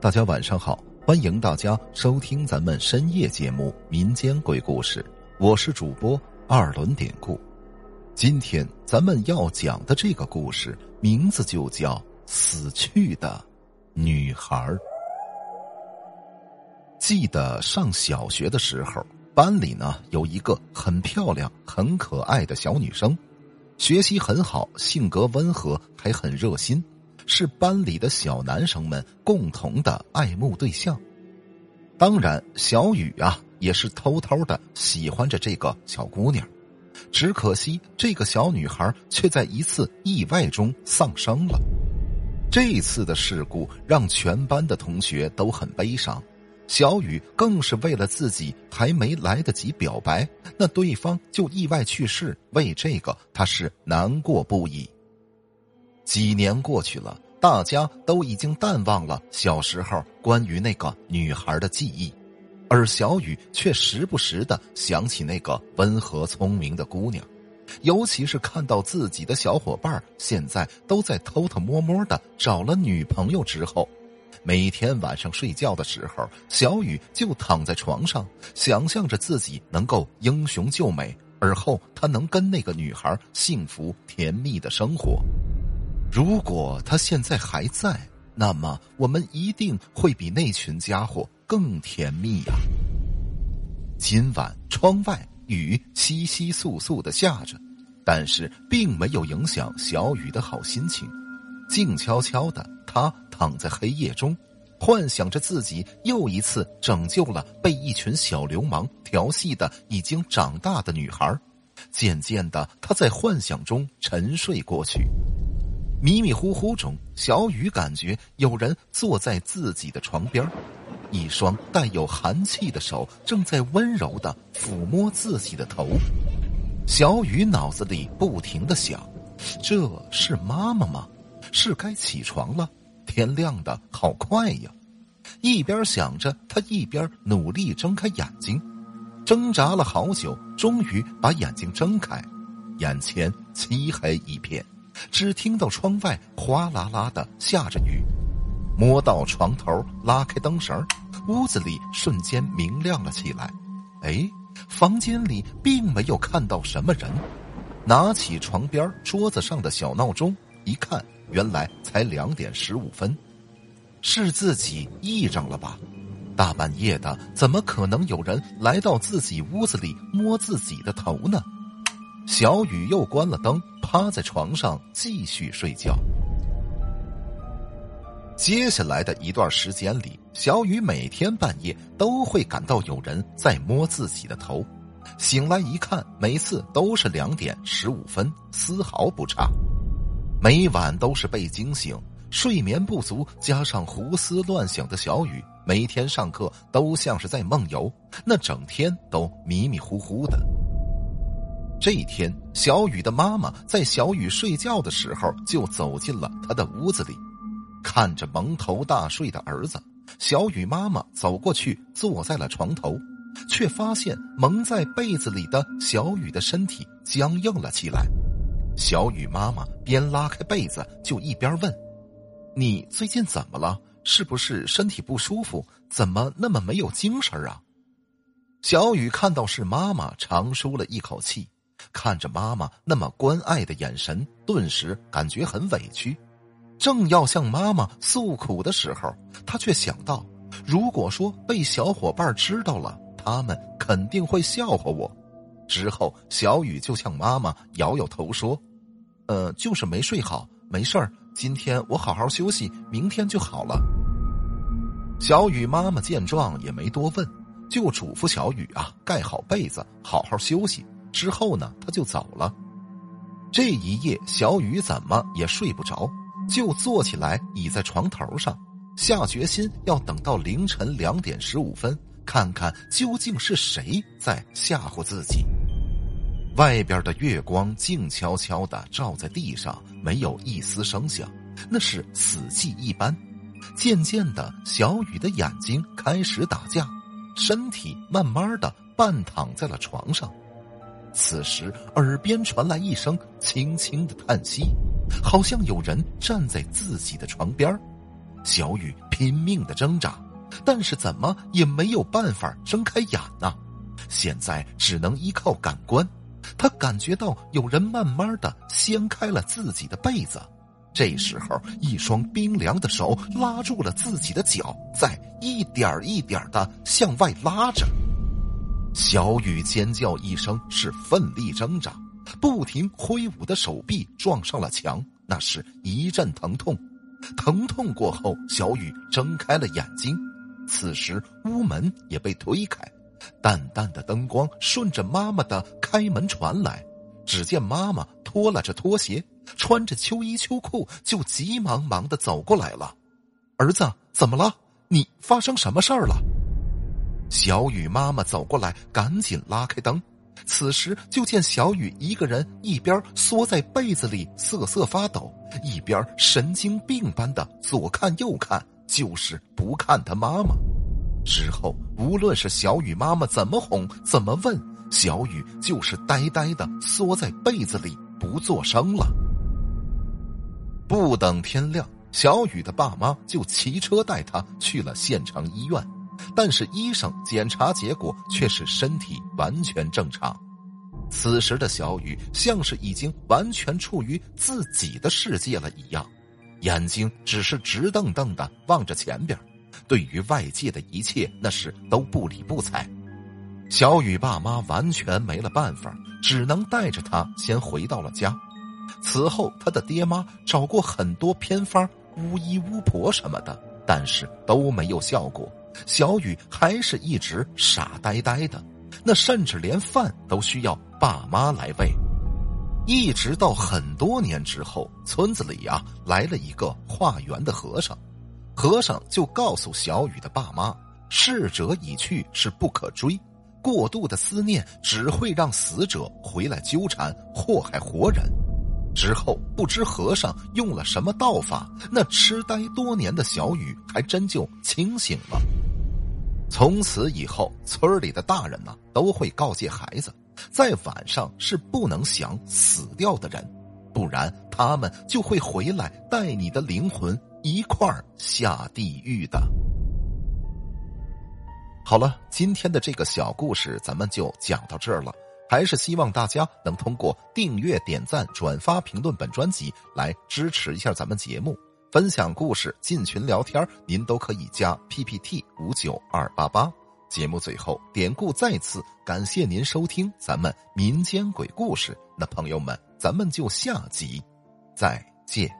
大家晚上好，欢迎大家收听咱们深夜节目《民间鬼故事》，我是主播二轮典故。今天咱们要讲的这个故事名字就叫《死去的女孩》。记得上小学的时候，班里呢有一个很漂亮、很可爱的小女生，学习很好，性格温和，还很热心。是班里的小男生们共同的爱慕对象，当然，小雨啊也是偷偷的喜欢着这个小姑娘，只可惜这个小女孩却在一次意外中丧生了。这次的事故让全班的同学都很悲伤，小雨更是为了自己还没来得及表白，那对方就意外去世，为这个他是难过不已。几年过去了，大家都已经淡忘了小时候关于那个女孩的记忆，而小雨却时不时的想起那个温和聪明的姑娘，尤其是看到自己的小伙伴现在都在偷偷摸摸的找了女朋友之后，每天晚上睡觉的时候，小雨就躺在床上，想象着自己能够英雄救美，而后他能跟那个女孩幸福甜蜜的生活。如果他现在还在，那么我们一定会比那群家伙更甜蜜呀。今晚窗外雨稀稀簌簌的下着，但是并没有影响小雨的好心情。静悄悄的，他躺在黑夜中，幻想着自己又一次拯救了被一群小流氓调戏的已经长大的女孩。渐渐的，他在幻想中沉睡过去。迷迷糊糊中，小雨感觉有人坐在自己的床边，一双带有寒气的手正在温柔的抚摸自己的头。小雨脑子里不停的想：这是妈妈吗？是该起床了，天亮的好快呀！一边想着，他一边努力睁开眼睛，挣扎了好久，终于把眼睛睁开，眼前漆黑一片。只听到窗外哗啦啦的下着雨，摸到床头，拉开灯绳，屋子里瞬间明亮了起来。哎，房间里并没有看到什么人。拿起床边桌子上的小闹钟，一看，原来才两点十五分。是自己癔症了吧？大半夜的，怎么可能有人来到自己屋子里摸自己的头呢？小雨又关了灯，趴在床上继续睡觉。接下来的一段时间里，小雨每天半夜都会感到有人在摸自己的头，醒来一看，每次都是两点十五分，丝毫不差。每晚都是被惊醒，睡眠不足加上胡思乱想的小雨，每天上课都像是在梦游，那整天都迷迷糊糊的。这一天，小雨的妈妈在小雨睡觉的时候就走进了他的屋子里，看着蒙头大睡的儿子，小雨妈妈走过去坐在了床头，却发现蒙在被子里的小雨的身体僵硬了起来。小雨妈妈边拉开被子就一边问：“你最近怎么了？是不是身体不舒服？怎么那么没有精神啊？”小雨看到是妈妈，长舒了一口气。看着妈妈那么关爱的眼神，顿时感觉很委屈。正要向妈妈诉苦的时候，他却想到，如果说被小伙伴知道了，他们肯定会笑话我。之后，小雨就向妈妈摇摇头说：“呃，就是没睡好，没事儿。今天我好好休息，明天就好了。”小雨妈妈见状也没多问，就嘱咐小雨啊，盖好被子，好好休息。之后呢，他就走了。这一夜，小雨怎么也睡不着，就坐起来倚在床头上，下决心要等到凌晨两点十五分，看看究竟是谁在吓唬自己。外边的月光静悄悄的照在地上，没有一丝声响，那是死寂一般。渐渐的，小雨的眼睛开始打架，身体慢慢的半躺在了床上。此时，耳边传来一声轻轻的叹息，好像有人站在自己的床边小雨拼命的挣扎，但是怎么也没有办法睁开眼呐。现在只能依靠感官，他感觉到有人慢慢的掀开了自己的被子。这时候，一双冰凉的手拉住了自己的脚，在一点一点的向外拉着。小雨尖叫一声，是奋力挣扎，不停挥舞的手臂撞上了墙，那是一阵疼痛。疼痛过后，小雨睁开了眼睛。此时，屋门也被推开，淡淡的灯光顺着妈妈的开门传来。只见妈妈拖拉着拖鞋，穿着秋衣秋裤，就急忙忙的走过来了。儿子，怎么了？你发生什么事儿了？小雨妈妈走过来，赶紧拉开灯。此时就见小雨一个人一边缩在被子里瑟瑟发抖，一边神经病般的左看右看，就是不看他妈妈。之后无论是小雨妈妈怎么哄，怎么问，小雨就是呆呆的缩在被子里不作声了。不等天亮，小雨的爸妈就骑车带他去了县城医院。但是医生检查结果却是身体完全正常。此时的小雨像是已经完全处于自己的世界了一样，眼睛只是直瞪瞪的望着前边，对于外界的一切那是都不理不睬。小雨爸妈完全没了办法，只能带着他先回到了家。此后，他的爹妈找过很多偏方、巫医、巫婆什么的，但是都没有效果。小雨还是一直傻呆呆的，那甚至连饭都需要爸妈来喂。一直到很多年之后，村子里呀来了一个化缘的和尚，和尚就告诉小雨的爸妈：逝者已去，是不可追，过度的思念只会让死者回来纠缠祸害活人。之后不知和尚用了什么道法，那痴呆多年的小雨还真就清醒了。从此以后，村里的大人呢都会告诫孩子，在晚上是不能想死掉的人，不然他们就会回来带你的灵魂一块儿下地狱的。好了，今天的这个小故事咱们就讲到这儿了，还是希望大家能通过订阅、点赞、转发、评论本专辑来支持一下咱们节目。分享故事、进群聊天，您都可以加 PPT 五九二八八。节目最后，典故再次感谢您收听咱们民间鬼故事。那朋友们，咱们就下集再见。